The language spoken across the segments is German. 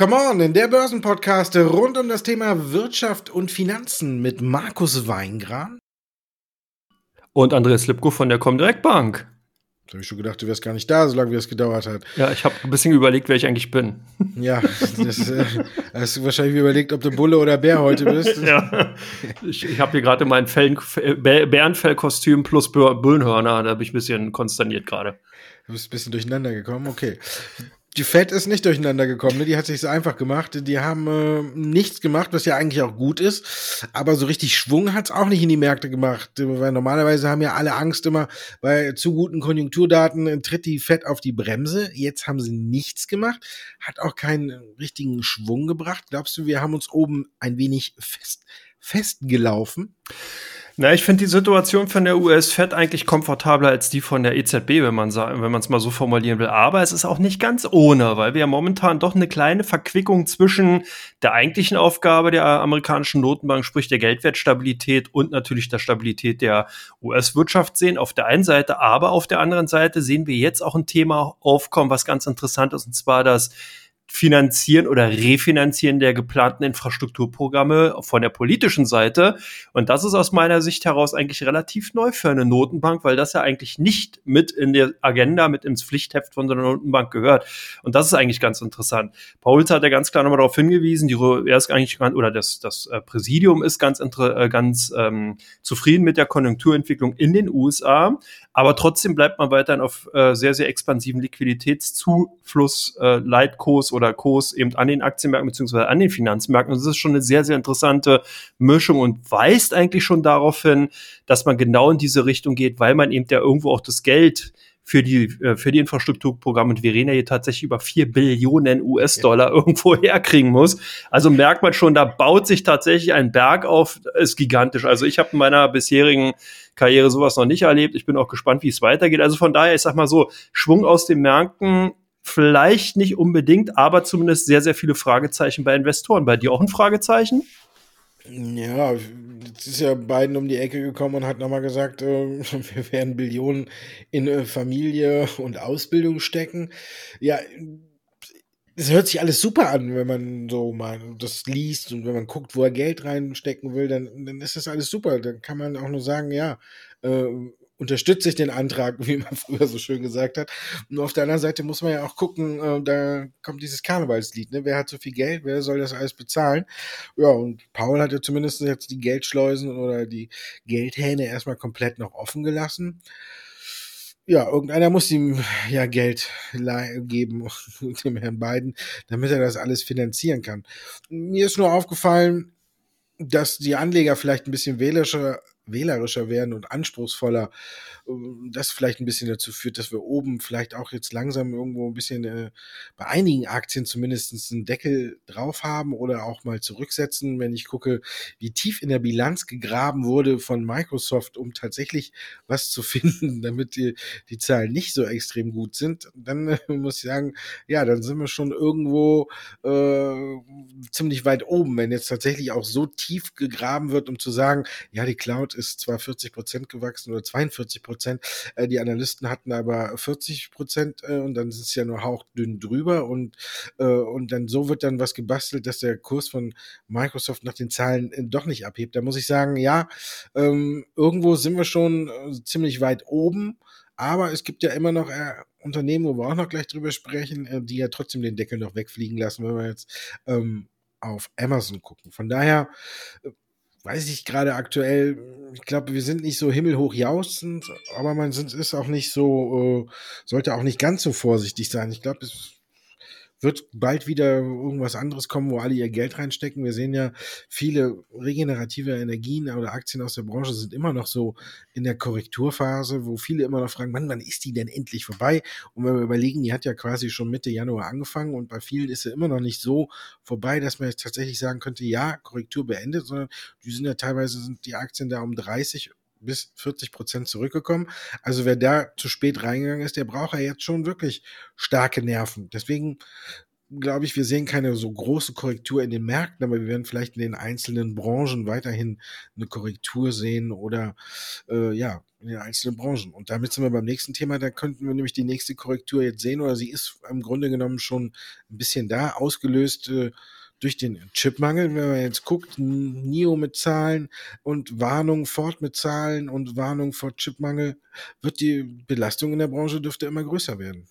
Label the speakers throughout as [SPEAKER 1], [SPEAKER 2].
[SPEAKER 1] Come on, in der Börsenpodcast rund um das Thema Wirtschaft und Finanzen mit Markus Weingran.
[SPEAKER 2] Und Andreas Lipko von der Comdirect Bank.
[SPEAKER 1] Da habe ich schon gedacht, du wärst gar nicht da, solange wie es gedauert hat.
[SPEAKER 2] Ja, ich habe ein bisschen überlegt, wer ich eigentlich bin.
[SPEAKER 1] Ja, das, äh, hast du wahrscheinlich überlegt, ob du Bulle oder Bär heute bist.
[SPEAKER 2] ja, ich, ich habe hier gerade mein Fell, Bärenfellkostüm plus Bullenhörner, da bin ich ein bisschen konsterniert gerade.
[SPEAKER 1] Du bist ein bisschen durcheinander gekommen, okay. Die Fed ist nicht durcheinander gekommen, ne? die hat sich so einfach gemacht. Die haben äh, nichts gemacht, was ja eigentlich auch gut ist. Aber so richtig Schwung hat's auch nicht in die Märkte gemacht. Weil normalerweise haben ja alle Angst immer, bei zu guten Konjunkturdaten tritt die Fed auf die Bremse. Jetzt haben sie nichts gemacht, hat auch keinen richtigen Schwung gebracht. Glaubst du, wir haben uns oben ein wenig fest, festgelaufen?
[SPEAKER 2] Na, ich finde die Situation von der US-Fed eigentlich komfortabler als die von der EZB, wenn man wenn man es mal so formulieren will. Aber es ist auch nicht ganz ohne, weil wir ja momentan doch eine kleine Verquickung zwischen der eigentlichen Aufgabe der amerikanischen Notenbank, sprich der Geldwertstabilität und natürlich der Stabilität der US-Wirtschaft sehen. Auf der einen Seite, aber auf der anderen Seite sehen wir jetzt auch ein Thema aufkommen, was ganz interessant ist, und zwar das Finanzieren oder Refinanzieren der geplanten Infrastrukturprogramme von der politischen Seite. Und das ist aus meiner Sicht heraus eigentlich relativ neu für eine Notenbank, weil das ja eigentlich nicht mit in der Agenda, mit ins Pflichtheft von der Notenbank gehört. Und das ist eigentlich ganz interessant. Pauls hat ja ganz klar nochmal darauf hingewiesen, die, er ist eigentlich, oder das, das äh, Präsidium ist ganz, äh, ganz ähm, zufrieden mit der Konjunkturentwicklung in den USA. Aber trotzdem bleibt man weiterhin auf äh, sehr, sehr expansiven Liquiditätszufluss, äh, Leitkurs oder Kurs eben an den Aktienmärkten beziehungsweise an den Finanzmärkten. Und das ist schon eine sehr, sehr interessante Mischung und weist eigentlich schon darauf hin, dass man genau in diese Richtung geht, weil man eben ja irgendwo auch das Geld für die, äh, für die Infrastrukturprogramme und wir reden ja hier tatsächlich über vier Billionen US-Dollar ja. irgendwo herkriegen muss. Also merkt man schon, da baut sich tatsächlich ein Berg auf, ist gigantisch. Also ich habe in meiner bisherigen Karriere sowas noch nicht erlebt. Ich bin auch gespannt, wie es weitergeht. Also von daher, ich sag mal so, Schwung aus den Märkten vielleicht nicht unbedingt, aber zumindest sehr, sehr viele Fragezeichen bei Investoren. Bei dir auch ein Fragezeichen?
[SPEAKER 1] Ja, jetzt ist ja Biden um die Ecke gekommen und hat nochmal gesagt, äh, wir werden Billionen in äh, Familie und Ausbildung stecken. Ja, es hört sich alles super an, wenn man so mal das liest und wenn man guckt, wo er Geld reinstecken will, dann, dann ist das alles super. Dann kann man auch nur sagen, ja, äh, unterstütze ich den Antrag, wie man früher so schön gesagt hat. Und auf der anderen Seite muss man ja auch gucken, äh, da kommt dieses Karnevalslied, ne? Wer hat so viel Geld, wer soll das alles bezahlen? Ja, und Paul hat ja zumindest jetzt die Geldschleusen oder die Geldhähne erstmal komplett noch offen gelassen. Ja, irgendeiner muss ihm ja Geld geben, dem Herrn Biden, damit er das alles finanzieren kann. Mir ist nur aufgefallen, dass die Anleger vielleicht ein bisschen wählerischer wählerischer werden und anspruchsvoller, ähm, das vielleicht ein bisschen dazu führt, dass wir oben vielleicht auch jetzt langsam irgendwo ein bisschen äh, bei einigen Aktien zumindest einen Deckel drauf haben oder auch mal zurücksetzen, wenn ich gucke, wie tief in der Bilanz gegraben wurde von Microsoft, um tatsächlich was zu finden, damit die, die Zahlen nicht so extrem gut sind, dann äh, muss ich sagen, ja, dann sind wir schon irgendwo äh, ziemlich weit oben, wenn jetzt tatsächlich auch so tief gegraben wird, um zu sagen, ja, die Cloud ist zwar 40 Prozent gewachsen oder 42 Prozent, äh, die Analysten hatten aber 40 Prozent äh, und dann sind es ja nur hauchdünn drüber und, äh, und dann so wird dann was gebastelt, dass der Kurs von Microsoft nach den Zahlen doch nicht abhebt. Da muss ich sagen, ja, ähm, irgendwo sind wir schon ziemlich weit oben. Aber es gibt ja immer noch Unternehmen, wo wir auch noch gleich drüber sprechen, die ja trotzdem den Deckel noch wegfliegen lassen, wenn wir jetzt ähm, auf Amazon gucken. Von daher weiß ich gerade aktuell, ich glaube, wir sind nicht so himmelhoch jauchzend, aber man ist auch nicht so, äh, sollte auch nicht ganz so vorsichtig sein. Ich glaube, es wird bald wieder irgendwas anderes kommen, wo alle ihr Geld reinstecken. Wir sehen ja, viele regenerative Energien oder Aktien aus der Branche sind immer noch so in der Korrekturphase, wo viele immer noch fragen, wann, wann ist die denn endlich vorbei? Und wenn wir überlegen, die hat ja quasi schon Mitte Januar angefangen und bei vielen ist sie immer noch nicht so vorbei, dass man jetzt tatsächlich sagen könnte, ja, Korrektur beendet, sondern die sind ja teilweise sind die Aktien da um 30 bis 40 Prozent zurückgekommen. Also wer da zu spät reingegangen ist, der braucht ja jetzt schon wirklich starke Nerven. Deswegen glaube ich, wir sehen keine so große Korrektur in den Märkten, aber wir werden vielleicht in den einzelnen Branchen weiterhin eine Korrektur sehen oder äh, ja, in den einzelnen Branchen. Und damit sind wir beim nächsten Thema. Da könnten wir nämlich die nächste Korrektur jetzt sehen oder sie ist im Grunde genommen schon ein bisschen da, ausgelöst äh, durch den Chipmangel. Wenn man jetzt guckt, NIO mit Zahlen und Warnung Ford mit Zahlen und Warnung vor Chipmangel, wird die Belastung in der Branche dürfte immer größer werden.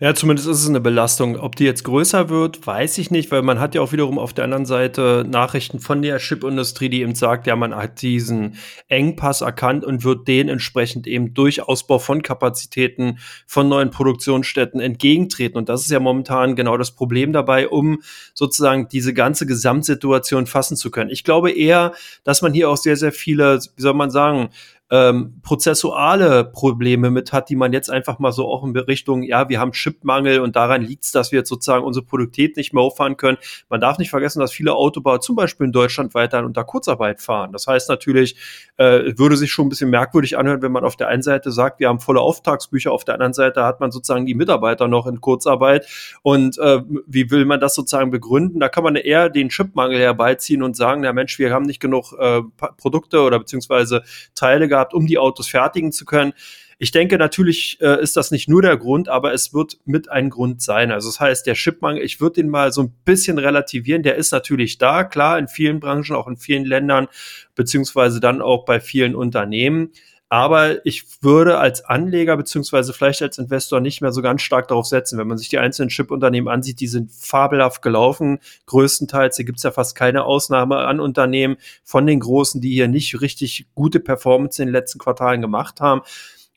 [SPEAKER 2] Ja, zumindest ist es eine Belastung. Ob die jetzt größer wird, weiß ich nicht, weil man hat ja auch wiederum auf der anderen Seite Nachrichten von der Chipindustrie, die eben sagt, ja, man hat diesen Engpass erkannt und wird den entsprechend eben durch Ausbau von Kapazitäten, von neuen Produktionsstätten entgegentreten. Und das ist ja momentan genau das Problem dabei, um sozusagen diese ganze Gesamtsituation fassen zu können. Ich glaube eher, dass man hier auch sehr, sehr viele, wie soll man sagen, ähm, prozessuale Probleme mit hat, die man jetzt einfach mal so auch in Richtung, ja, wir haben Chipmangel und daran liegt es, dass wir jetzt sozusagen unsere Produktivität nicht mehr hochfahren können. Man darf nicht vergessen, dass viele Autobauer zum Beispiel in Deutschland weiterhin unter Kurzarbeit fahren. Das heißt natürlich, äh, würde sich schon ein bisschen merkwürdig anhören, wenn man auf der einen Seite sagt, wir haben volle Auftragsbücher, auf der anderen Seite hat man sozusagen die Mitarbeiter noch in Kurzarbeit. Und äh, wie will man das sozusagen begründen? Da kann man eher den Chipmangel herbeiziehen und sagen, ja Mensch, wir haben nicht genug äh, Produkte oder beziehungsweise Teile gehabt, um die Autos fertigen zu können. Ich denke, natürlich äh, ist das nicht nur der Grund, aber es wird mit ein Grund sein. Also das heißt, der Chipmangel, ich würde den mal so ein bisschen relativieren. Der ist natürlich da, klar, in vielen Branchen, auch in vielen Ländern, beziehungsweise dann auch bei vielen Unternehmen. Aber ich würde als Anleger beziehungsweise vielleicht als Investor nicht mehr so ganz stark darauf setzen. Wenn man sich die einzelnen Chip-Unternehmen ansieht, die sind fabelhaft gelaufen. Größtenteils, hier gibt es ja fast keine Ausnahme an Unternehmen von den Großen, die hier nicht richtig gute Performance in den letzten Quartalen gemacht haben.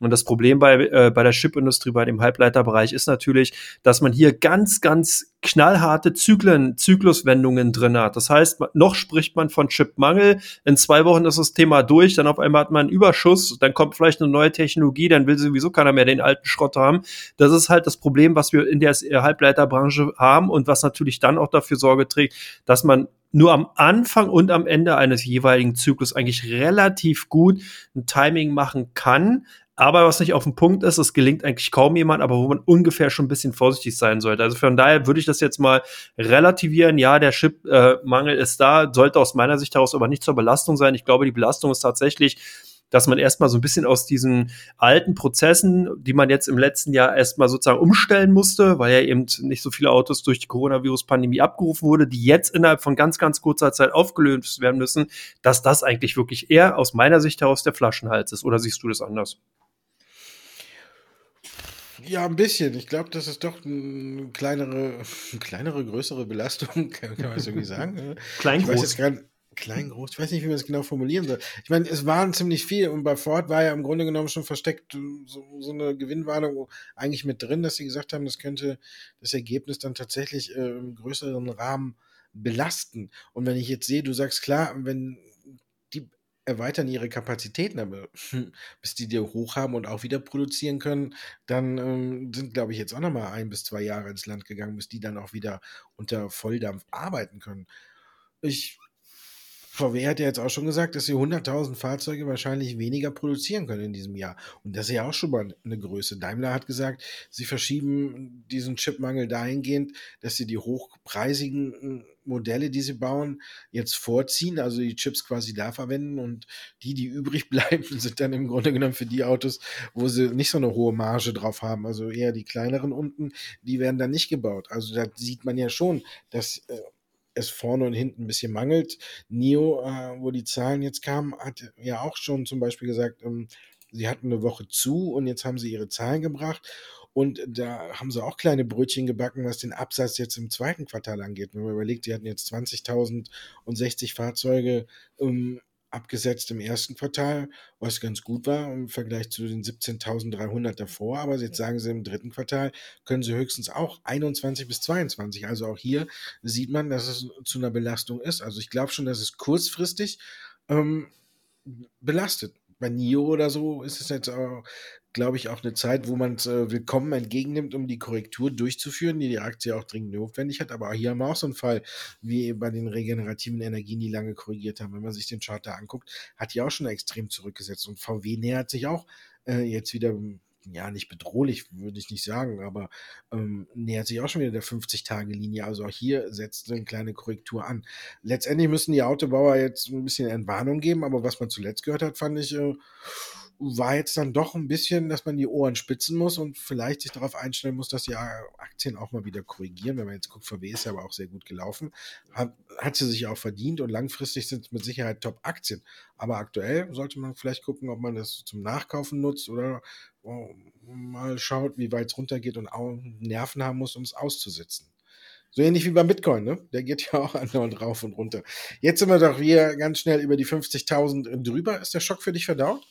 [SPEAKER 2] Und das Problem bei, äh, bei der Chipindustrie, bei dem Halbleiterbereich ist natürlich, dass man hier ganz, ganz knallharte Zyklen, Zykluswendungen drin hat. Das heißt, noch spricht man von Chipmangel. In zwei Wochen ist das Thema durch. Dann auf einmal hat man einen Überschuss. Dann kommt vielleicht eine neue Technologie. Dann will sowieso keiner mehr den alten Schrott haben. Das ist halt das Problem, was wir in der Halbleiterbranche haben und was natürlich dann auch dafür Sorge trägt, dass man nur am Anfang und am Ende eines jeweiligen Zyklus eigentlich relativ gut ein Timing machen kann, aber was nicht auf dem Punkt ist, es gelingt eigentlich kaum jemand, aber wo man ungefähr schon ein bisschen vorsichtig sein sollte. Also von daher würde ich das jetzt mal relativieren. Ja, der Chip-Mangel ist da, sollte aus meiner Sicht heraus aber nicht zur Belastung sein. Ich glaube, die Belastung ist tatsächlich dass man erstmal so ein bisschen aus diesen alten Prozessen, die man jetzt im letzten Jahr erstmal sozusagen umstellen musste, weil ja eben nicht so viele Autos durch die Coronavirus-Pandemie abgerufen wurde, die jetzt innerhalb von ganz, ganz kurzer Zeit aufgelöst werden müssen, dass das eigentlich wirklich eher aus meiner Sicht heraus der Flaschenhals ist. Oder siehst du das anders?
[SPEAKER 1] Ja, ein bisschen. Ich glaube, das ist doch eine kleinere, eine kleinere, größere Belastung, kann, man so irgendwie sagen.
[SPEAKER 2] Klein,
[SPEAKER 1] groß. klein, groß. Ich weiß nicht, wie man es genau formulieren soll. Ich meine, es waren ziemlich viel und bei Ford war ja im Grunde genommen schon versteckt so, so eine Gewinnwarnung eigentlich mit drin, dass sie gesagt haben, das könnte das Ergebnis dann tatsächlich äh, im größeren Rahmen belasten. Und wenn ich jetzt sehe, du sagst klar, wenn erweitern ihre Kapazitäten, aber bis die die hoch haben und auch wieder produzieren können, dann ähm, sind, glaube ich, jetzt auch nochmal ein bis zwei Jahre ins Land gegangen, bis die dann auch wieder unter Volldampf arbeiten können. Ich VW hat ja jetzt auch schon gesagt, dass sie 100.000 Fahrzeuge wahrscheinlich weniger produzieren können in diesem Jahr. Und das ist ja auch schon mal eine Größe. Daimler hat gesagt, sie verschieben diesen Chipmangel dahingehend, dass sie die hochpreisigen hm, Modelle, die sie bauen, jetzt vorziehen, also die Chips quasi da verwenden und die, die übrig bleiben, sind dann im Grunde genommen für die Autos, wo sie nicht so eine hohe Marge drauf haben, also eher die kleineren unten, die werden dann nicht gebaut. Also da sieht man ja schon, dass äh, es vorne und hinten ein bisschen mangelt. NIO, äh, wo die Zahlen jetzt kamen, hat ja auch schon zum Beispiel gesagt, ähm, sie hatten eine Woche zu und jetzt haben sie ihre Zahlen gebracht. Und da haben sie auch kleine Brötchen gebacken, was den Absatz jetzt im zweiten Quartal angeht. Wenn man überlegt, die hatten jetzt 20.000 und 60 Fahrzeuge ähm, abgesetzt im ersten Quartal, was ganz gut war im Vergleich zu den 17.300 davor. Aber jetzt sagen sie im dritten Quartal können sie höchstens auch 21 bis 22. Also auch hier sieht man, dass es zu einer Belastung ist. Also ich glaube schon, dass es kurzfristig ähm, belastet bei NIO oder so ist es jetzt auch, glaube ich, auch eine Zeit, wo man es äh, willkommen entgegennimmt, um die Korrektur durchzuführen, die die Aktie auch dringend notwendig hat. Aber hier haben wir auch so einen Fall, wie bei den regenerativen Energien, die lange korrigiert haben. Wenn man sich den Chart da anguckt, hat die auch schon extrem zurückgesetzt. Und VW nähert sich auch äh, jetzt wieder ja, nicht bedrohlich, würde ich nicht sagen, aber ähm, nähert sich auch schon wieder der 50-Tage-Linie. Also auch hier setzt eine kleine Korrektur an. Letztendlich müssen die Autobauer jetzt ein bisschen Entwarnung geben, aber was man zuletzt gehört hat, fand ich, äh, war jetzt dann doch ein bisschen, dass man die Ohren spitzen muss und vielleicht sich darauf einstellen muss, dass die Aktien auch mal wieder korrigieren. Wenn man jetzt guckt, VW ist ja aber auch sehr gut gelaufen, hat, hat sie sich auch verdient und langfristig sind es mit Sicherheit Top-Aktien. Aber aktuell sollte man vielleicht gucken, ob man das zum Nachkaufen nutzt oder oh, mal schaut, wie weit es runtergeht und auch Nerven haben muss, um es auszusitzen. So ähnlich wie beim Bitcoin, ne? Der geht ja auch andauernd rauf und runter. Jetzt sind wir doch hier ganz schnell über die 50.000 drüber. Ist der Schock für dich verdaut?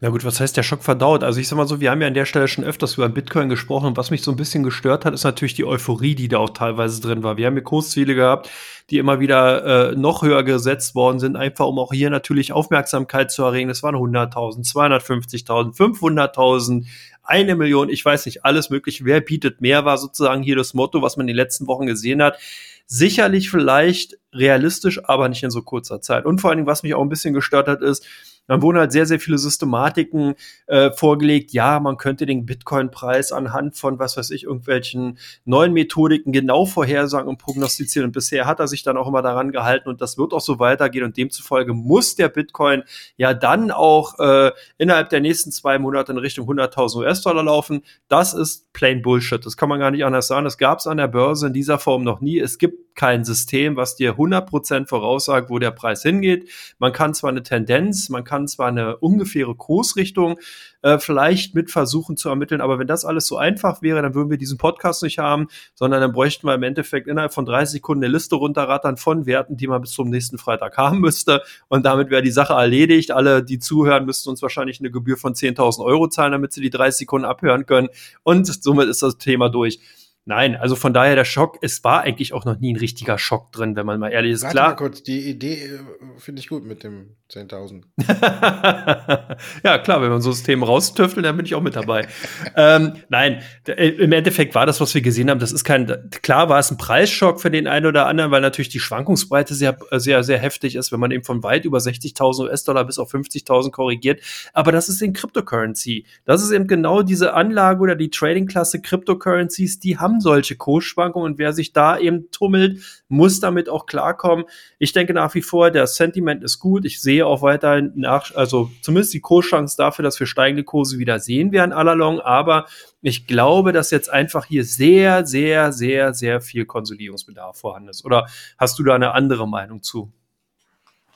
[SPEAKER 2] Na gut, was heißt der Schock verdaut? Also ich sag mal so, wir haben ja an der Stelle schon öfters über Bitcoin gesprochen und was mich so ein bisschen gestört hat, ist natürlich die Euphorie, die da auch teilweise drin war. Wir haben hier Kursziele gehabt, die immer wieder äh, noch höher gesetzt worden sind, einfach um auch hier natürlich Aufmerksamkeit zu erregen. Das waren 100.000, 250.000, 500.000, eine Million, ich weiß nicht, alles mögliche. Wer bietet mehr, war sozusagen hier das Motto, was man in den letzten Wochen gesehen hat. Sicherlich vielleicht realistisch, aber nicht in so kurzer Zeit. Und vor allen Dingen, was mich auch ein bisschen gestört hat, ist, dann wurden halt sehr, sehr viele Systematiken äh, vorgelegt. Ja, man könnte den Bitcoin-Preis anhand von, was weiß ich, irgendwelchen neuen Methodiken genau vorhersagen und prognostizieren. Und bisher hat er sich dann auch immer daran gehalten und das wird auch so weitergehen. Und demzufolge muss der Bitcoin ja dann auch äh, innerhalb der nächsten zwei Monate in Richtung 100.000 US-Dollar laufen. Das ist plain Bullshit. Das kann man gar nicht anders sagen. Das gab es an der Börse in dieser Form noch nie. Es gibt kein System, was dir 100% voraussagt, wo der Preis hingeht. Man kann zwar eine Tendenz, man kann zwar eine ungefähre Kursrichtung äh, vielleicht mit versuchen zu ermitteln, aber wenn das alles so einfach wäre, dann würden wir diesen Podcast nicht haben, sondern dann bräuchten wir im Endeffekt innerhalb von 30 Sekunden eine Liste runterrattern von Werten, die man bis zum nächsten Freitag haben müsste und damit wäre die Sache erledigt. Alle, die zuhören, müssten uns wahrscheinlich eine Gebühr von 10.000 Euro zahlen, damit sie die 30 Sekunden abhören können und somit ist das Thema durch. Nein, also von daher der Schock, es war eigentlich auch noch nie ein richtiger Schock drin, wenn man mal ehrlich ist.
[SPEAKER 1] Warte Klar. mal kurz, die Idee äh, finde ich gut mit dem 10.000.
[SPEAKER 2] ja, klar, wenn man so System raustüftelt, dann bin ich auch mit dabei. ähm, nein, äh, im Endeffekt war das, was wir gesehen haben, das ist kein, klar war es ein Preisschock für den einen oder anderen, weil natürlich die Schwankungsbreite sehr, sehr, sehr heftig ist, wenn man eben von weit über 60.000 US-Dollar bis auf 50.000 korrigiert. Aber das ist in Cryptocurrency. Das ist eben genau diese Anlage oder die Trading-Klasse Cryptocurrencies, die haben solche Kursschwankungen und wer sich da eben tummelt, muss damit auch klarkommen. Ich denke nach wie vor, der Sentiment ist gut. Ich sehe sehe auch weiterhin nach, also zumindest die Kurschance dafür, dass wir steigende Kurse wieder sehen werden, allalong. Aber ich glaube, dass jetzt einfach hier sehr, sehr, sehr, sehr viel Konsolidierungsbedarf vorhanden ist. Oder hast du da eine andere Meinung zu?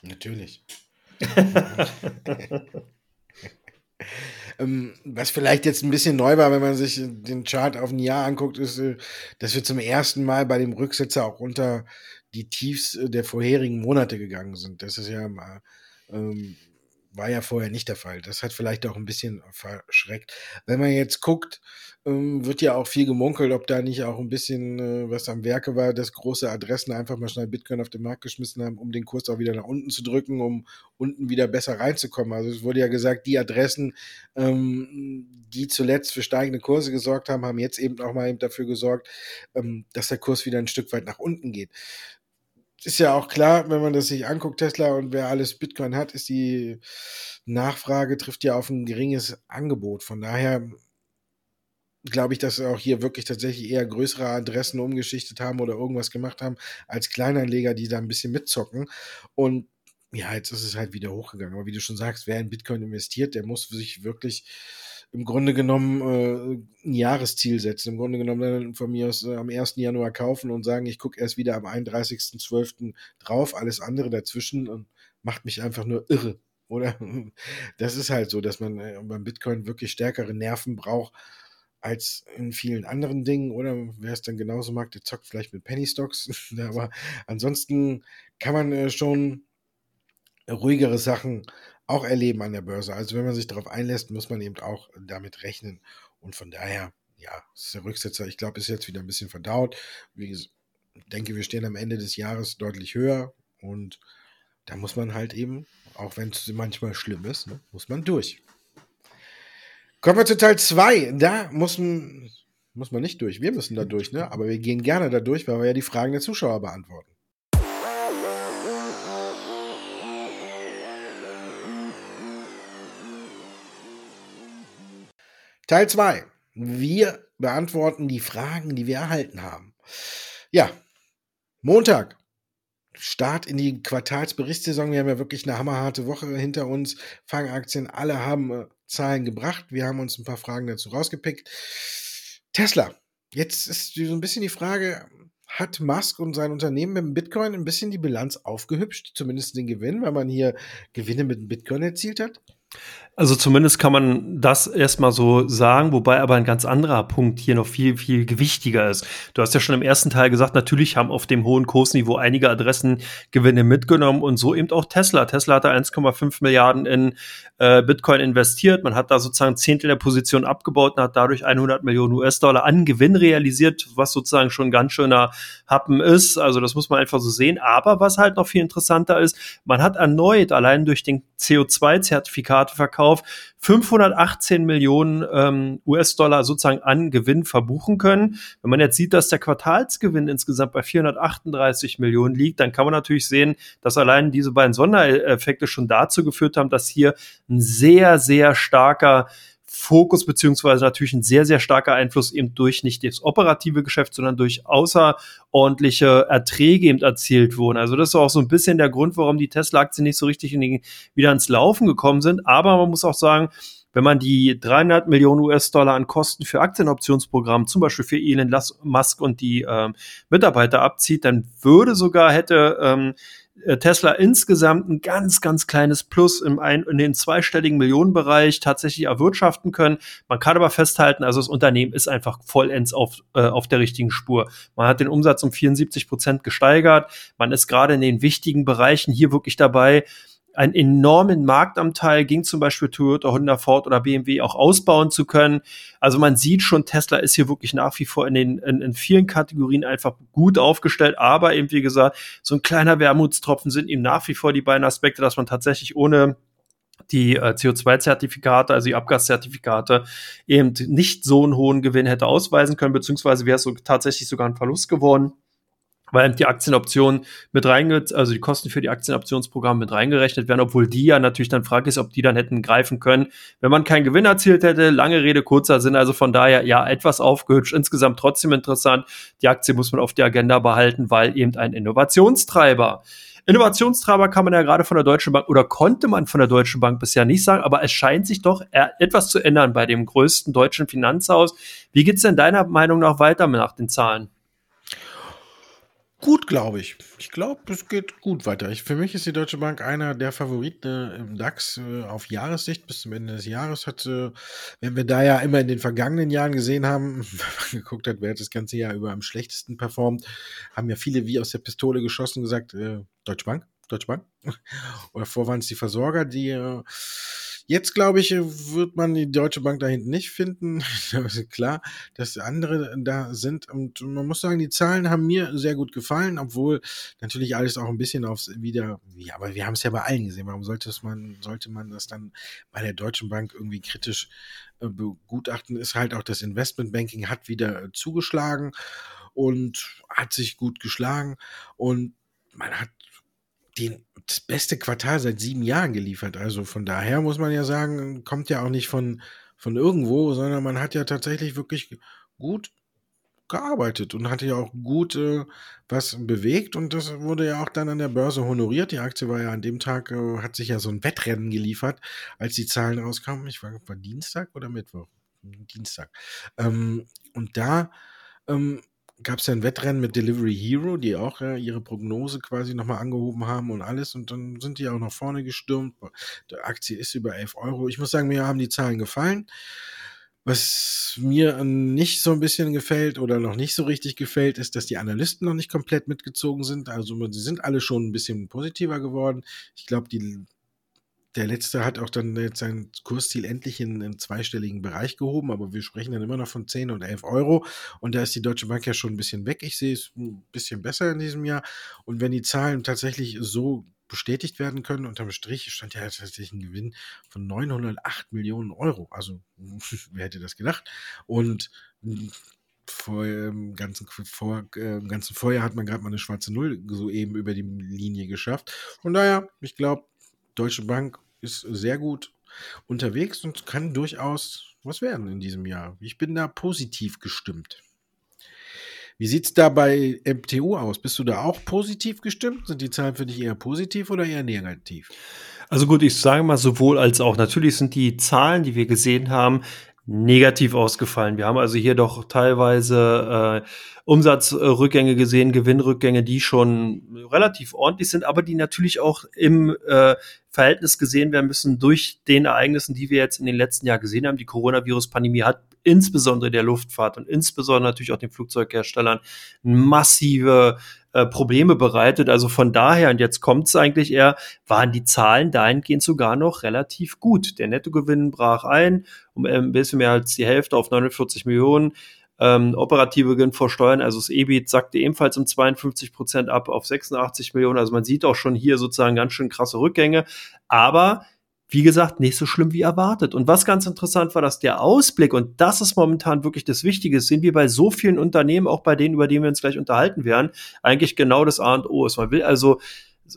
[SPEAKER 1] Natürlich. Ähm, was vielleicht jetzt ein bisschen neu war, wenn man sich den Chart auf ein Jahr anguckt, ist, äh, dass wir zum ersten Mal bei dem Rücksetzer auch unter die Tiefs äh, der vorherigen Monate gegangen sind. Das ist ja mal ähm, war ja vorher nicht der Fall. Das hat vielleicht auch ein bisschen verschreckt. Wenn man jetzt guckt, ähm, wird ja auch viel gemunkelt, ob da nicht auch ein bisschen äh, was am Werke war, dass große Adressen einfach mal schnell Bitcoin auf den Markt geschmissen haben, um den Kurs auch wieder nach unten zu drücken, um unten wieder besser reinzukommen. Also es wurde ja gesagt, die Adressen, ähm, die zuletzt für steigende Kurse gesorgt haben, haben jetzt eben auch mal eben dafür gesorgt, ähm, dass der Kurs wieder ein Stück weit nach unten geht ist ja auch klar, wenn man das sich anguckt, Tesla und wer alles Bitcoin hat, ist die Nachfrage trifft ja auf ein geringes Angebot. Von daher glaube ich, dass auch hier wirklich tatsächlich eher größere Adressen umgeschichtet haben oder irgendwas gemacht haben, als Kleinanleger, die da ein bisschen mitzocken. Und ja, jetzt ist es halt wieder hochgegangen. Aber wie du schon sagst, wer in Bitcoin investiert, der muss sich wirklich im Grunde genommen äh, ein Jahresziel setzen. Im Grunde genommen dann von mir aus äh, am 1. Januar kaufen und sagen, ich gucke erst wieder am 31.12. drauf, alles andere dazwischen und macht mich einfach nur irre. Oder? Das ist halt so, dass man äh, beim Bitcoin wirklich stärkere Nerven braucht als in vielen anderen Dingen. Oder wer es dann genauso mag, der zockt vielleicht mit Penny Stocks. Aber ansonsten kann man äh, schon ruhigere Sachen auch erleben an der Börse. Also wenn man sich darauf einlässt, muss man eben auch damit rechnen. Und von daher, ja, ist der Rücksetzer, ich glaube, ist jetzt wieder ein bisschen verdaut. ich denke, wir stehen am Ende des Jahres deutlich höher und da muss man halt eben, auch wenn es manchmal schlimm ist, ne, muss man durch. Kommen wir zu Teil 2. Da muss man, muss man nicht durch. Wir müssen da durch, ne? aber wir gehen gerne da durch, weil wir ja die Fragen der Zuschauer beantworten. Teil 2. Wir beantworten die Fragen, die wir erhalten haben. Ja, Montag. Start in die Quartalsberichtssaison. Wir haben ja wirklich eine hammerharte Woche hinter uns. Fangaktien, alle haben äh, Zahlen gebracht. Wir haben uns ein paar Fragen dazu rausgepickt. Tesla. Jetzt ist so ein bisschen die Frage, hat Musk und sein Unternehmen mit dem Bitcoin ein bisschen die Bilanz aufgehübscht, zumindest den Gewinn, weil man hier Gewinne mit dem Bitcoin erzielt hat?
[SPEAKER 2] Also zumindest kann man das erstmal so sagen, wobei aber ein ganz anderer Punkt hier noch viel, viel gewichtiger ist. Du hast ja schon im ersten Teil gesagt, natürlich haben auf dem hohen Kursniveau einige Adressen Gewinne mitgenommen und so eben auch Tesla. Tesla hat da 1,5 Milliarden in äh, Bitcoin investiert. Man hat da sozusagen Zehntel der Position abgebaut und hat dadurch 100 Millionen US-Dollar an Gewinn realisiert, was sozusagen schon ein ganz schöner Happen ist. Also das muss man einfach so sehen. Aber was halt noch viel interessanter ist, man hat erneut allein durch den CO2-Zertifikateverkauf 518 Millionen ähm, US-Dollar sozusagen an Gewinn verbuchen können. Wenn man jetzt sieht, dass der Quartalsgewinn insgesamt bei 438 Millionen liegt, dann kann man natürlich sehen, dass allein diese beiden Sondereffekte schon dazu geführt haben, dass hier ein sehr, sehr starker Fokus beziehungsweise natürlich ein sehr, sehr starker Einfluss eben durch nicht das operative Geschäft, sondern durch außerordentliche Erträge eben erzielt wurden. Also das ist auch so ein bisschen der Grund, warum die Tesla-Aktien nicht so richtig die, wieder ins Laufen gekommen sind. Aber man muss auch sagen, wenn man die 300 Millionen US-Dollar an Kosten für Aktienoptionsprogramm, zum Beispiel für Elon Musk und die ähm, Mitarbeiter abzieht, dann würde sogar hätte ähm, äh, Tesla insgesamt ein ganz, ganz kleines Plus im ein, in den zweistelligen Millionenbereich tatsächlich erwirtschaften können. Man kann aber festhalten, also das Unternehmen ist einfach vollends auf, äh, auf der richtigen Spur. Man hat den Umsatz um 74 Prozent gesteigert. Man ist gerade in den wichtigen Bereichen hier wirklich dabei, einen enormen Marktanteil ging zum Beispiel Toyota, Honda, Ford oder BMW auch ausbauen zu können. Also man sieht schon, Tesla ist hier wirklich nach wie vor in den in, in vielen Kategorien einfach gut aufgestellt, aber eben wie gesagt, so ein kleiner Wermutstropfen sind ihm nach wie vor die beiden Aspekte, dass man tatsächlich ohne die äh, CO2-Zertifikate, also die Abgaszertifikate, eben nicht so einen hohen Gewinn hätte ausweisen können, beziehungsweise wäre es so tatsächlich sogar ein Verlust geworden weil die Aktienoptionen mit reinge, also die Kosten für die Aktienoptionsprogramme mit reingerechnet werden, obwohl die ja natürlich dann Frage ist, ob die dann hätten greifen können, wenn man keinen Gewinn erzielt hätte. Lange Rede, kurzer Sinn, also von daher ja etwas aufgehübscht, insgesamt trotzdem interessant. Die Aktie muss man auf die Agenda behalten, weil eben ein Innovationstreiber. Innovationstreiber kann man ja gerade von der Deutschen Bank oder konnte man von der Deutschen Bank bisher nicht sagen, aber es scheint sich doch etwas zu ändern bei dem größten deutschen Finanzhaus. Wie geht's denn deiner Meinung nach weiter nach den Zahlen?
[SPEAKER 1] Gut, glaube ich. Ich glaube, es geht gut weiter. Ich, für mich ist die Deutsche Bank einer der Favoriten im DAX äh, auf Jahressicht bis zum Ende des Jahres. Hat, äh, wenn wir da ja immer in den vergangenen Jahren gesehen haben, wenn man geguckt hat, wer hat das ganze Jahr über am schlechtesten performt, haben ja viele wie aus der Pistole geschossen gesagt, äh, Deutsche Bank, Deutsche Bank. Oder vor waren es die Versorger, die äh, Jetzt, glaube ich, wird man die Deutsche Bank da hinten nicht finden. klar, dass andere da sind. Und man muss sagen, die Zahlen haben mir sehr gut gefallen, obwohl natürlich alles auch ein bisschen aufs wieder, ja, aber wir haben es ja bei allen gesehen. Warum sollte man, sollte man das dann bei der Deutschen Bank irgendwie kritisch äh, begutachten? Ist halt auch das Investmentbanking hat wieder äh, zugeschlagen und hat sich gut geschlagen und man hat den, das beste Quartal seit sieben Jahren geliefert. Also von daher muss man ja sagen, kommt ja auch nicht von, von irgendwo, sondern man hat ja tatsächlich wirklich gut gearbeitet und hatte ja auch gut äh, was bewegt und das wurde ja auch dann an der Börse honoriert. Die Aktie war ja an dem Tag, äh, hat sich ja so ein Wettrennen geliefert, als die Zahlen rauskamen. Ich war, war Dienstag oder Mittwoch? Dienstag. Ähm, und da ähm, gab es ja ein Wettrennen mit Delivery Hero, die auch äh, ihre Prognose quasi nochmal angehoben haben und alles. Und dann sind die auch nach vorne gestürmt. Die Aktie ist über 11 Euro. Ich muss sagen, mir haben die Zahlen gefallen. Was mir nicht so ein bisschen gefällt oder noch nicht so richtig gefällt, ist, dass die Analysten noch nicht komplett mitgezogen sind. Also sie sind alle schon ein bisschen positiver geworden. Ich glaube, die der letzte hat auch dann jetzt sein Kursziel endlich in einen zweistelligen Bereich gehoben, aber wir sprechen dann immer noch von 10 und 11 Euro und da ist die Deutsche Bank ja schon ein bisschen weg. Ich sehe es ein bisschen besser in diesem Jahr und wenn die Zahlen tatsächlich so bestätigt werden können, unterm Strich stand ja tatsächlich ein Gewinn von 908 Millionen Euro. Also, wer hätte das gedacht? Und vor im ganzen, vor, im ganzen Vorjahr hat man gerade mal eine schwarze Null so eben über die Linie geschafft. Von daher, ich glaube, Deutsche Bank ist sehr gut unterwegs und kann durchaus was werden in diesem Jahr? Ich bin da positiv gestimmt. Wie sieht es da bei MTU aus? Bist du da auch positiv gestimmt? Sind die Zahlen für dich eher positiv oder eher negativ?
[SPEAKER 2] Also gut, ich sage mal sowohl als auch. Natürlich sind die Zahlen, die wir gesehen haben, negativ ausgefallen. Wir haben also hier doch teilweise äh, Umsatzrückgänge gesehen, Gewinnrückgänge, die schon relativ ordentlich sind, aber die natürlich auch im äh, Verhältnis gesehen werden müssen durch den Ereignissen, die wir jetzt in den letzten Jahren gesehen haben. Die Coronavirus-Pandemie hat insbesondere der Luftfahrt und insbesondere natürlich auch den Flugzeugherstellern massive äh, Probleme bereitet. Also von daher, und jetzt kommt es eigentlich eher, waren die Zahlen dahingehend sogar noch relativ gut. Der Nettogewinn brach ein um ein bisschen mehr als die Hälfte auf 49 Millionen. Ähm, operative Gewinn vor Steuern, also das EBIT sackte ebenfalls um 52 Prozent ab auf 86 Millionen. Also man sieht auch schon hier sozusagen ganz schön krasse Rückgänge. Aber wie gesagt, nicht so schlimm wie erwartet. Und was ganz interessant war, dass der Ausblick, und das ist momentan wirklich das Wichtige, sind wir bei so vielen Unternehmen, auch bei denen, über die wir uns gleich unterhalten werden, eigentlich genau das A und O ist. Man will also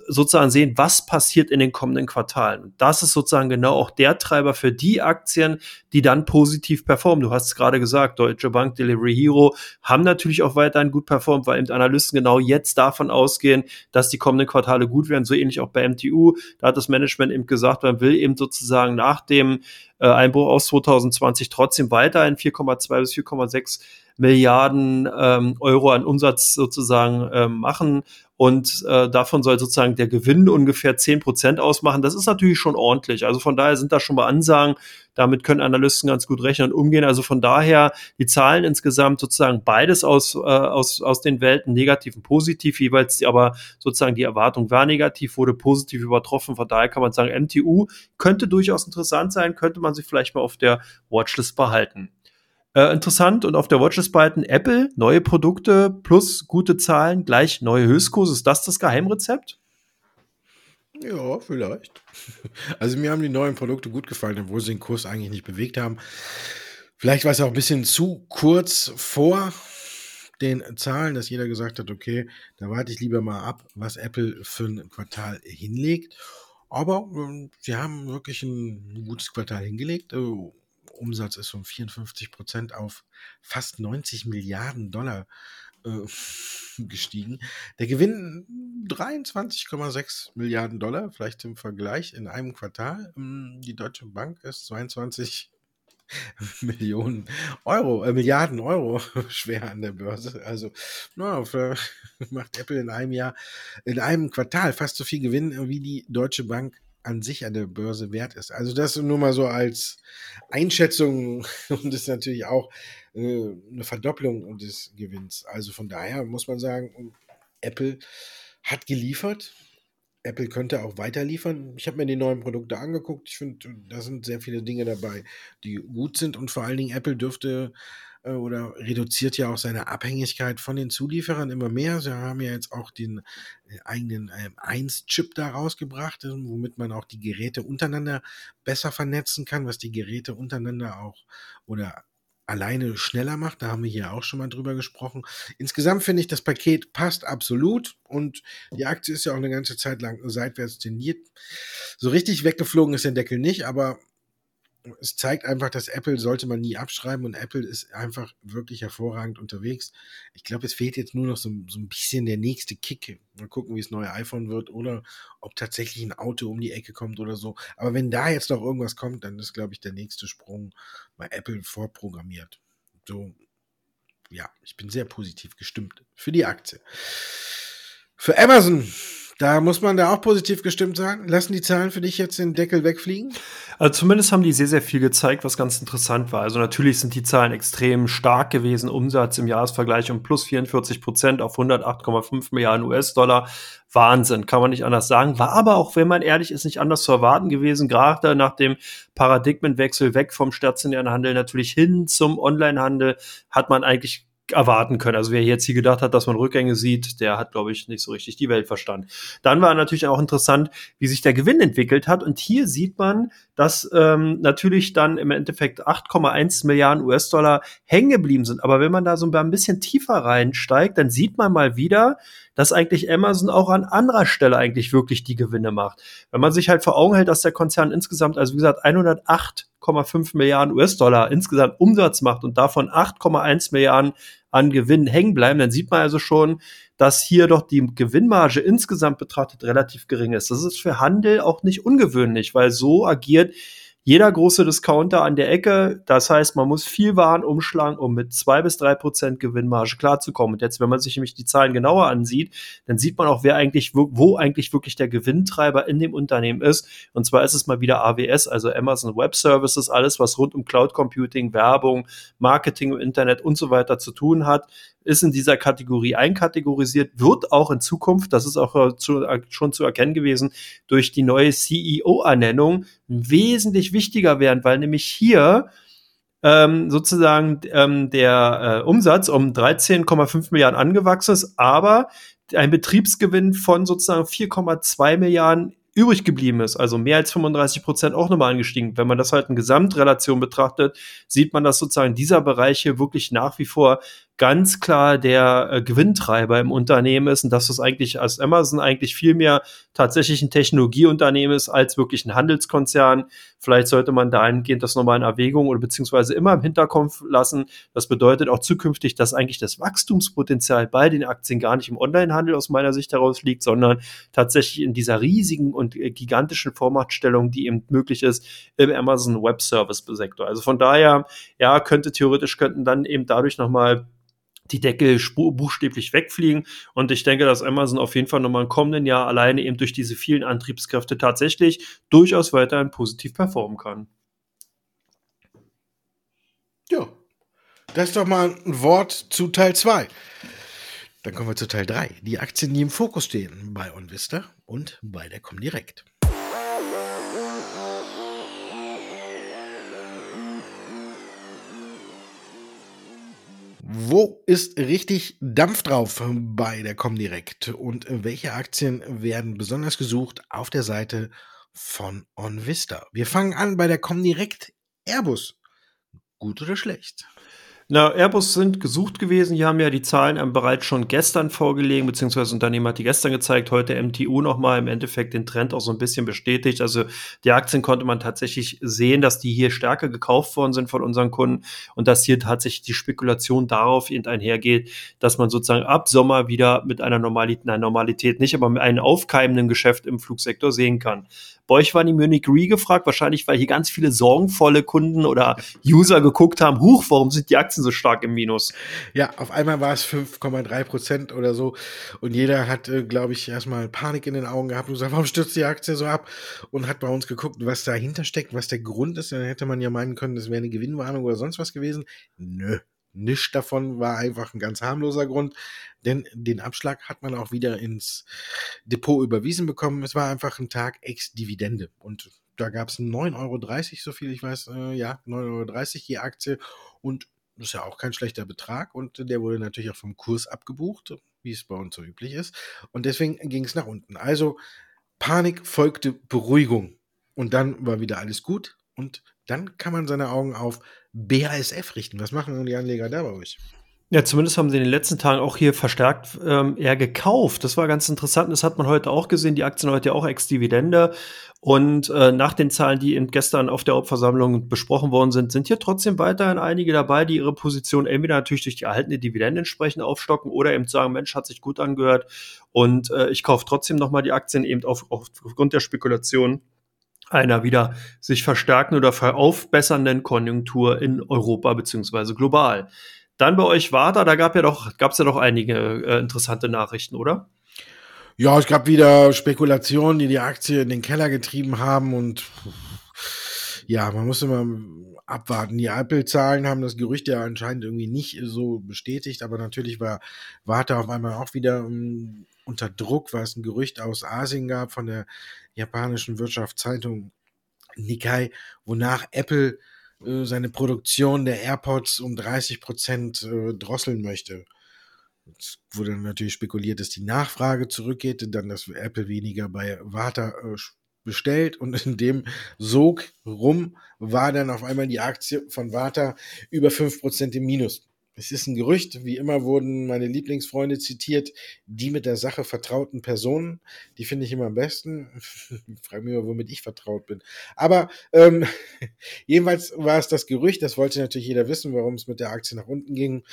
[SPEAKER 2] sozusagen sehen, was passiert in den kommenden Quartalen. Das ist sozusagen genau auch der Treiber für die Aktien, die dann positiv performen. Du hast es gerade gesagt, Deutsche Bank, Delivery Hero haben natürlich auch weiterhin gut performt, weil eben Analysten genau jetzt davon ausgehen, dass die kommenden Quartale gut werden. So ähnlich auch bei MTU. Da hat das Management eben gesagt, man will eben sozusagen nach dem äh, Einbruch aus 2020 trotzdem weiterhin 4,2 bis 4,6 Milliarden ähm, Euro an Umsatz sozusagen ähm, machen und äh, davon soll sozusagen der Gewinn ungefähr zehn Prozent ausmachen. Das ist natürlich schon ordentlich. Also von daher sind da schon mal Ansagen, damit können Analysten ganz gut rechnen und umgehen. Also von daher die Zahlen insgesamt sozusagen beides aus, äh, aus, aus den Welten, negativ und positiv, jeweils aber sozusagen die Erwartung war negativ, wurde positiv übertroffen. Von daher kann man sagen, MTU könnte durchaus interessant sein, könnte man sich vielleicht mal auf der Watchlist behalten. Äh, interessant und auf der Watchlist behalten Apple, neue Produkte plus gute Zahlen, gleich neue Höchstkurse. Ist das das Geheimrezept?
[SPEAKER 1] Ja, vielleicht. Also mir haben die neuen Produkte gut gefallen, obwohl sie den Kurs eigentlich nicht bewegt haben. Vielleicht war es auch ein bisschen zu kurz vor den Zahlen, dass jeder gesagt hat, okay, da warte ich lieber mal ab, was Apple für ein Quartal hinlegt. Aber äh, sie haben wirklich ein gutes Quartal hingelegt. Äh, Umsatz ist um 54 Prozent auf fast 90 Milliarden Dollar äh, gestiegen. Der Gewinn 23,6 Milliarden Dollar, vielleicht im Vergleich in einem Quartal. Ähm, die Deutsche Bank ist 22 Millionen Euro, äh, Milliarden Euro schwer an der Börse. Also no, für, macht Apple in einem Jahr, in einem Quartal fast so viel Gewinn wie die Deutsche Bank an sich an der Börse wert ist. Also das nur mal so als Einschätzung und ist natürlich auch äh, eine Verdopplung des Gewinns. Also von daher muss man sagen, Apple hat geliefert. Apple könnte auch weiter liefern. Ich habe mir die neuen Produkte angeguckt. Ich finde, da sind sehr viele Dinge dabei, die gut sind und vor allen Dingen Apple dürfte oder reduziert ja auch seine Abhängigkeit von den Zulieferern immer mehr. Sie haben ja jetzt auch den äh, eigenen äh, 1-Chip da rausgebracht, äh, womit man auch die Geräte untereinander besser vernetzen kann, was die Geräte untereinander auch oder alleine schneller macht. Da haben wir hier auch schon mal drüber gesprochen. Insgesamt finde ich, das Paket passt absolut und die Aktie ist ja auch eine ganze Zeit lang seitwärts tendiert. So richtig weggeflogen ist der Deckel nicht, aber es zeigt einfach, dass Apple sollte man nie abschreiben und Apple ist einfach wirklich hervorragend unterwegs. Ich glaube, es fehlt jetzt nur noch so, so ein bisschen der nächste Kick. Mal gucken, wie es neue iPhone wird oder ob tatsächlich ein Auto um die Ecke kommt oder so. Aber wenn da jetzt noch irgendwas kommt, dann ist, glaube ich, der nächste Sprung bei Apple vorprogrammiert. So, ja, ich bin sehr positiv gestimmt für die Aktie. Für Amazon da muss man da auch positiv gestimmt sein. Lassen die Zahlen für dich jetzt den Deckel wegfliegen?
[SPEAKER 2] Also zumindest haben die sehr, sehr viel gezeigt, was ganz interessant war. Also natürlich sind die Zahlen extrem stark gewesen. Umsatz im Jahresvergleich um plus 44 Prozent auf 108,5 Milliarden US-Dollar. Wahnsinn, kann man nicht anders sagen. War aber auch, wenn man ehrlich ist, nicht anders zu erwarten gewesen. Gerade nach dem Paradigmenwechsel weg vom stationären Handel natürlich hin zum Onlinehandel hat man eigentlich erwarten können. Also wer jetzt hier gedacht hat, dass man Rückgänge sieht, der hat, glaube ich, nicht so richtig die Welt verstanden. Dann war natürlich auch interessant, wie sich der Gewinn entwickelt hat. Und hier sieht man, dass ähm, natürlich dann im Endeffekt 8,1 Milliarden US-Dollar hängen geblieben sind. Aber wenn man da so ein bisschen tiefer reinsteigt, dann sieht man mal wieder, dass eigentlich Amazon auch an anderer Stelle eigentlich wirklich die Gewinne macht. Wenn man sich halt vor Augen hält, dass der Konzern insgesamt, also wie gesagt, 108 8,5 Milliarden US-Dollar insgesamt Umsatz macht und davon 8,1 Milliarden an Gewinn hängen bleiben, dann sieht man also schon, dass hier doch die Gewinnmarge insgesamt betrachtet relativ gering ist. Das ist für Handel auch nicht ungewöhnlich, weil so agiert jeder große Discounter an der Ecke. Das heißt, man muss viel Waren umschlagen, um mit zwei bis drei Prozent Gewinnmarge klarzukommen. Und jetzt, wenn man sich nämlich die Zahlen genauer ansieht, dann sieht man auch, wer eigentlich, wo eigentlich wirklich der Gewinntreiber in dem Unternehmen ist. Und zwar ist es mal wieder AWS, also Amazon Web Services, alles, was rund um Cloud Computing, Werbung, Marketing im Internet und so weiter zu tun hat ist in dieser Kategorie einkategorisiert, wird auch in Zukunft, das ist auch äh, zu, äh, schon zu erkennen gewesen, durch die neue CEO-Ernennung wesentlich wichtiger werden, weil nämlich hier ähm, sozusagen ähm, der äh, Umsatz um 13,5 Milliarden angewachsen ist, aber ein Betriebsgewinn von sozusagen 4,2 Milliarden übrig geblieben ist, also mehr als 35 Prozent auch nochmal angestiegen. Wenn man das halt in Gesamtrelation betrachtet, sieht man, dass sozusagen dieser Bereich hier wirklich nach wie vor ganz klar der äh, Gewinntreiber im Unternehmen ist und dass das eigentlich als Amazon eigentlich viel mehr tatsächlich ein Technologieunternehmen ist als wirklich ein Handelskonzern. Vielleicht sollte man dahingehend das nochmal in Erwägung oder beziehungsweise immer im Hinterkopf lassen. Das bedeutet auch zukünftig, dass eigentlich das Wachstumspotenzial bei den Aktien gar nicht im Onlinehandel aus meiner Sicht heraus liegt, sondern tatsächlich in dieser riesigen und äh, gigantischen Vormachtstellung, die eben möglich ist im Amazon Web Service Sektor. Also von daher, ja, könnte theoretisch könnten dann eben dadurch nochmal die Deckel buchstäblich wegfliegen. Und ich denke, dass Amazon auf jeden Fall nochmal im kommenden Jahr alleine eben durch diese vielen Antriebskräfte tatsächlich durchaus weiterhin positiv performen kann.
[SPEAKER 1] Ja, das ist doch mal ein Wort zu Teil 2. Dann kommen wir zu Teil 3. Die Aktien, die im Fokus stehen bei OnVista und bei der Comdirect. Wo ist richtig Dampf drauf bei der Comdirect und welche Aktien werden besonders gesucht auf der Seite von OnVista? Wir fangen an bei der Comdirect Airbus. Gut oder schlecht?
[SPEAKER 2] Na, Airbus sind gesucht gewesen. Hier haben ja die Zahlen bereits schon gestern vorgelegen, beziehungsweise das Unternehmen hat die gestern gezeigt, heute MTU nochmal im Endeffekt den Trend auch so ein bisschen bestätigt. Also die Aktien konnte man tatsächlich sehen, dass die hier stärker gekauft worden sind von unseren Kunden und dass hier tatsächlich die Spekulation darauf einhergeht, dass man sozusagen ab Sommer wieder mit einer Normalität, nein, Normalität nicht, aber mit einem aufkeimenden Geschäft im Flugsektor sehen kann. Bei euch waren die Munich Re gefragt, wahrscheinlich, weil hier ganz viele sorgenvolle Kunden oder User geguckt haben, huch, warum sind die Aktien so stark im Minus?
[SPEAKER 1] Ja, auf einmal war es 5,3 Prozent oder so und jeder hat, äh, glaube ich, erstmal Panik in den Augen gehabt und gesagt, warum stürzt die Aktie so ab? Und hat bei uns geguckt, was dahinter steckt, was der Grund ist. Dann hätte man ja meinen können, das wäre eine Gewinnwarnung oder sonst was gewesen. Nö, Nichts davon war einfach ein ganz harmloser Grund, denn den Abschlag hat man auch wieder ins Depot überwiesen bekommen. Es war einfach ein Tag ex-Dividende und da gab es 9,30 Euro, so viel ich weiß, äh, ja, 9,30 Euro je Aktie. Und das ist ja auch kein schlechter Betrag. Und der wurde natürlich auch vom Kurs abgebucht, wie es bei uns so üblich ist. Und deswegen ging es nach unten. Also Panik folgte Beruhigung. Und dann war wieder alles gut. Und dann kann man seine Augen auf BASF richten. Was machen die Anleger da bei euch?
[SPEAKER 2] Ja, zumindest haben sie in den letzten Tagen auch hier verstärkt ähm, eher gekauft. Das war ganz interessant. Das hat man heute auch gesehen. Die Aktien heute auch ex-Dividende. Und äh, nach den Zahlen, die eben gestern auf der Hauptversammlung besprochen worden sind, sind hier trotzdem weiterhin einige dabei, die ihre Position entweder natürlich durch die erhaltene Dividende entsprechend aufstocken oder eben sagen, Mensch, hat sich gut angehört. Und äh, ich kaufe trotzdem nochmal die Aktien eben auf, aufgrund der Spekulation einer wieder sich verstärkenden oder aufbessernden Konjunktur in Europa beziehungsweise global. Dann bei euch Warta, da gab ja doch, gab es ja doch einige äh, interessante Nachrichten, oder?
[SPEAKER 1] Ja, es gab wieder Spekulationen, die die Aktie in den Keller getrieben haben und ja, man muss immer abwarten. Die Apple-Zahlen haben das Gerücht ja anscheinend irgendwie nicht so bestätigt, aber natürlich war Warta auf einmal auch wieder um, ähm, unter Druck, weil es ein Gerücht aus Asien gab von der japanischen Wirtschaftszeitung Nikkei, wonach Apple äh, seine Produktion der AirPods um 30 Prozent äh, drosseln möchte. Es wurde natürlich spekuliert, dass die Nachfrage zurückgeht, dann dass Apple weniger bei Warta äh, bestellt und in dem Sog rum war dann auf einmal die Aktie von Warta über 5% im Minus. Es ist ein Gerücht, wie immer wurden meine Lieblingsfreunde zitiert, die mit der Sache vertrauten Personen. Die finde ich immer am besten. frage mich immer, womit ich vertraut bin. Aber ähm, jedenfalls war es das Gerücht, das wollte natürlich jeder wissen, warum es mit der Aktie nach unten ging.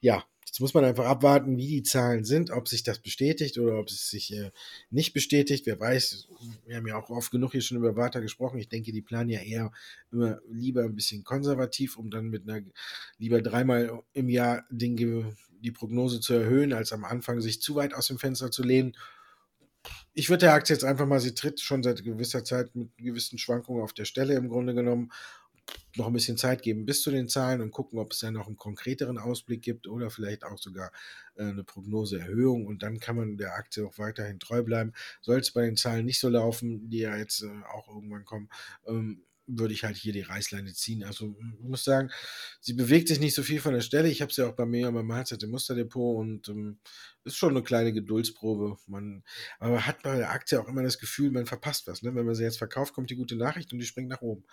[SPEAKER 1] Ja, Jetzt muss man einfach abwarten, wie die Zahlen sind, ob sich das bestätigt oder ob es sich äh, nicht bestätigt. Wer weiß, wir haben ja auch oft genug hier schon über Warta gesprochen. Ich denke, die planen ja eher immer lieber ein bisschen konservativ, um dann mit einer lieber dreimal im Jahr den, die Prognose zu erhöhen, als am Anfang sich zu weit aus dem Fenster zu lehnen. Ich würde der Aktie jetzt einfach mal, sie tritt schon seit gewisser Zeit mit gewissen Schwankungen auf der Stelle im Grunde genommen noch ein bisschen Zeit geben bis zu den Zahlen und gucken, ob es da noch einen konkreteren Ausblick gibt oder vielleicht auch sogar äh, eine Prognoseerhöhung und dann kann man der Aktie auch weiterhin treu bleiben. Soll es bei den Zahlen nicht so laufen, die ja jetzt äh, auch irgendwann kommen, ähm, würde ich halt hier die Reißleine ziehen. Also ich muss sagen, sie bewegt sich nicht so viel von der Stelle. Ich habe sie ja auch bei mir beim Mahlzeit im Musterdepot und ähm, ist schon eine kleine Geduldsprobe. Man, aber hat bei der Aktie auch immer das Gefühl, man verpasst was. Ne? Wenn man sie jetzt verkauft, kommt die gute Nachricht und die springt nach oben.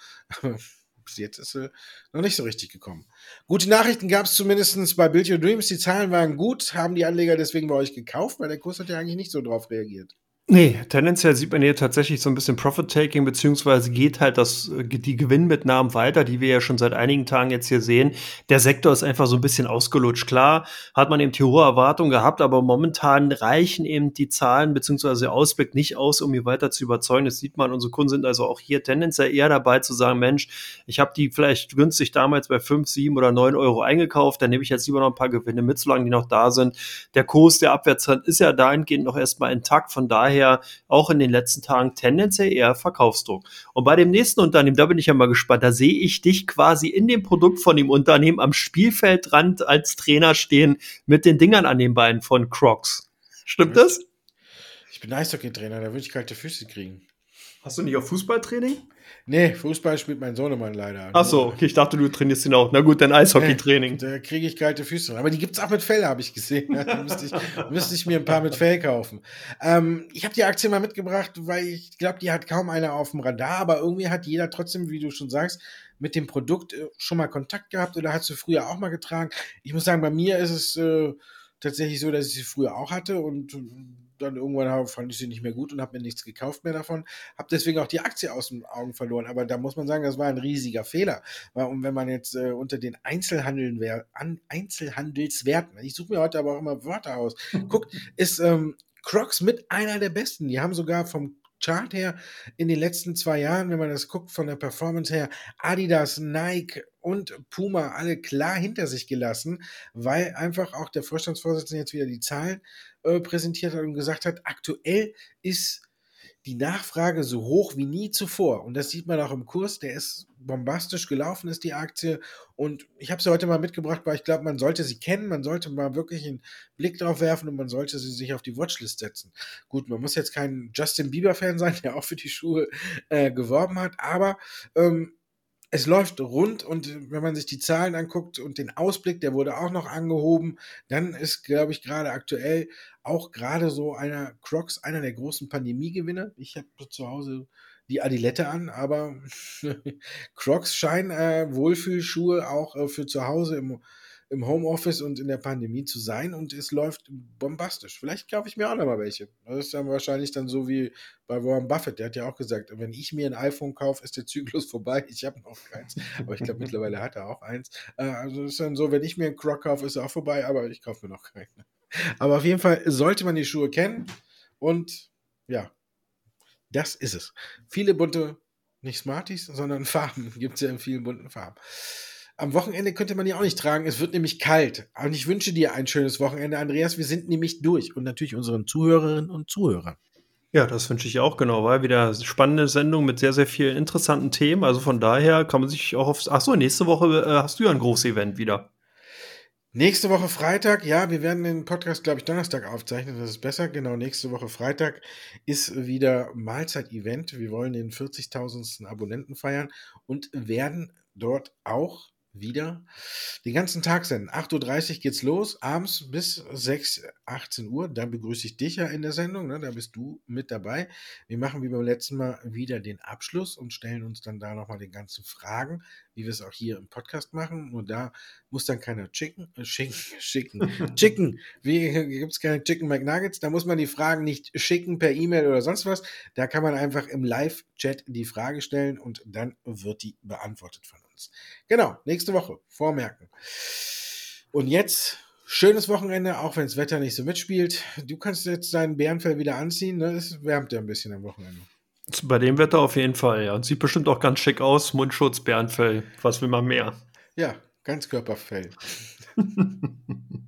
[SPEAKER 1] bis jetzt ist sie noch nicht so richtig gekommen. Gute Nachrichten gab es zumindest bei Build Your Dreams. Die Zahlen waren gut. Haben die Anleger deswegen bei euch gekauft? Weil der Kurs hat ja eigentlich nicht so drauf reagiert.
[SPEAKER 2] Nee, tendenziell sieht man hier tatsächlich so ein bisschen Profit-Taking, beziehungsweise geht halt das, äh, die Gewinnmitnahmen weiter, die wir ja schon seit einigen Tagen jetzt hier sehen. Der Sektor ist einfach so ein bisschen ausgelutscht. Klar hat man eben die hohe Erwartung gehabt, aber momentan reichen eben die Zahlen beziehungsweise der Ausblick nicht aus, um hier weiter zu überzeugen. Das sieht man, unsere Kunden sind also auch hier tendenziell eher dabei zu sagen, Mensch, ich habe die vielleicht günstig damals bei fünf, sieben oder neun Euro eingekauft, dann nehme ich jetzt lieber noch ein paar Gewinne mit, solange die noch da sind. Der Kurs, der Abwärtstrend ist ja dahingehend noch erstmal intakt, von daher daher auch in den letzten Tagen tendenziell eher Verkaufsdruck. Und bei dem nächsten Unternehmen, da bin ich ja mal gespannt, da sehe ich dich quasi in dem Produkt von dem Unternehmen am Spielfeldrand als Trainer stehen mit den Dingern an den Beinen von Crocs. Stimmt das?
[SPEAKER 1] Ich bin Eishockey-Trainer, da würde ich kalte Füße kriegen.
[SPEAKER 2] Hast du nicht auf Fußballtraining?
[SPEAKER 1] Nee, Fußball spielt mein Sohnemann leider.
[SPEAKER 2] Ach so, okay, ich dachte, du trainierst ihn auch. Na gut, dann Eishockeytraining. Nee,
[SPEAKER 1] da kriege ich kalte Füße. Aber die gibt es auch mit Fell, habe ich gesehen. Da müsste ich, müsste ich mir ein paar mit Fell kaufen. Ähm, ich habe die Aktie mal mitgebracht, weil ich glaube, die hat kaum einer auf dem Radar, aber irgendwie hat jeder trotzdem, wie du schon sagst, mit dem Produkt äh, schon mal Kontakt gehabt oder hat sie früher auch mal getragen. Ich muss sagen, bei mir ist es äh, tatsächlich so, dass ich sie früher auch hatte und dann irgendwann fand ich sie nicht mehr gut und habe mir nichts gekauft mehr davon. Habe deswegen auch die Aktie aus den Augen verloren. Aber da muss man sagen, das war ein riesiger Fehler. Und wenn man jetzt äh, unter den Einzelhandeln an Einzelhandelswerten, ich suche mir heute aber auch immer Wörter aus, guckt, ist ähm, Crocs mit einer der besten. Die haben sogar vom Chart her. In den letzten zwei Jahren, wenn man das guckt von der Performance her, Adidas, Nike und Puma alle klar hinter sich gelassen, weil einfach auch der Vorstandsvorsitzende jetzt wieder die Zahlen äh, präsentiert hat und gesagt hat, aktuell ist die Nachfrage so hoch wie nie zuvor. Und das sieht man auch im Kurs. Der ist bombastisch gelaufen, ist die Aktie. Und ich habe sie heute mal mitgebracht, weil ich glaube, man sollte sie kennen, man sollte mal wirklich einen Blick drauf werfen und man sollte sie sich auf die Watchlist setzen. Gut, man muss jetzt kein Justin Bieber-Fan sein, der auch für die Schuhe äh, geworben hat, aber ähm, es läuft rund und wenn man sich die Zahlen anguckt und den Ausblick, der wurde auch noch angehoben, dann ist, glaube ich, gerade aktuell auch gerade so einer Crocs, einer der großen Pandemiegewinner. Ich habe zu Hause die Adilette an, aber Crocs scheinen äh, Wohlfühlschuhe auch äh, für zu Hause im im Homeoffice und in der Pandemie zu sein und es läuft bombastisch. Vielleicht kaufe ich mir auch noch mal welche. Das ist dann wahrscheinlich dann so wie bei Warren Buffett. Der hat ja auch gesagt, wenn ich mir ein iPhone kaufe, ist der Zyklus vorbei. Ich habe noch keins, aber ich glaube mittlerweile hat er auch eins. Äh, also ist dann so, wenn ich mir einen Croc kaufe, ist er auch vorbei, aber ich kaufe mir noch keinen. Aber auf jeden Fall sollte man die Schuhe kennen und ja, das ist es. Viele bunte, nicht Smarties, sondern Farben gibt es ja in vielen bunten Farben. Am Wochenende könnte man die auch nicht tragen. Es wird nämlich kalt. Und ich wünsche dir ein schönes Wochenende, Andreas. Wir sind nämlich durch. Und natürlich unseren Zuhörerinnen und Zuhörern.
[SPEAKER 2] Ja, das wünsche ich auch genau. War wieder spannende Sendung mit sehr, sehr vielen interessanten Themen. Also von daher kann man sich auch auf. Achso, nächste Woche äh, hast du ja ein großes Event wieder.
[SPEAKER 1] Nächste Woche Freitag, ja, wir werden den Podcast, glaube ich, Donnerstag aufzeichnen. Das ist besser. Genau, nächste Woche Freitag ist wieder Mahlzeit-Event. Wir wollen den 40.000. Abonnenten feiern und werden dort auch wieder. Den ganzen Tag senden. 8.30 Uhr geht's los, abends bis 6, 18 Uhr. Da begrüße ich dich ja in der Sendung, ne? da bist du mit dabei. Wir machen wie beim letzten Mal wieder den Abschluss und stellen uns dann da nochmal den ganzen Fragen, wie wir es auch hier im Podcast machen. Nur da muss dann keiner chicken, äh, schicken, schicken, chicken. Wie gibt es keine Chicken McNuggets? Da muss man die Fragen nicht schicken per E-Mail oder sonst was. Da kann man einfach im Live-Chat die Frage stellen und dann wird die beantwortet von uns. Genau, nächste Woche, vormerken. Und jetzt schönes Wochenende, auch wenn das Wetter nicht so mitspielt. Du kannst jetzt deinen Bärenfell wieder anziehen, ne? Es wärmt ja ein bisschen am Wochenende.
[SPEAKER 2] Bei dem Wetter auf jeden Fall, ja. Und sieht bestimmt auch ganz schick aus. Mundschutz, Bärenfell. Was will man mehr?
[SPEAKER 1] Ja, ganz Körperfell.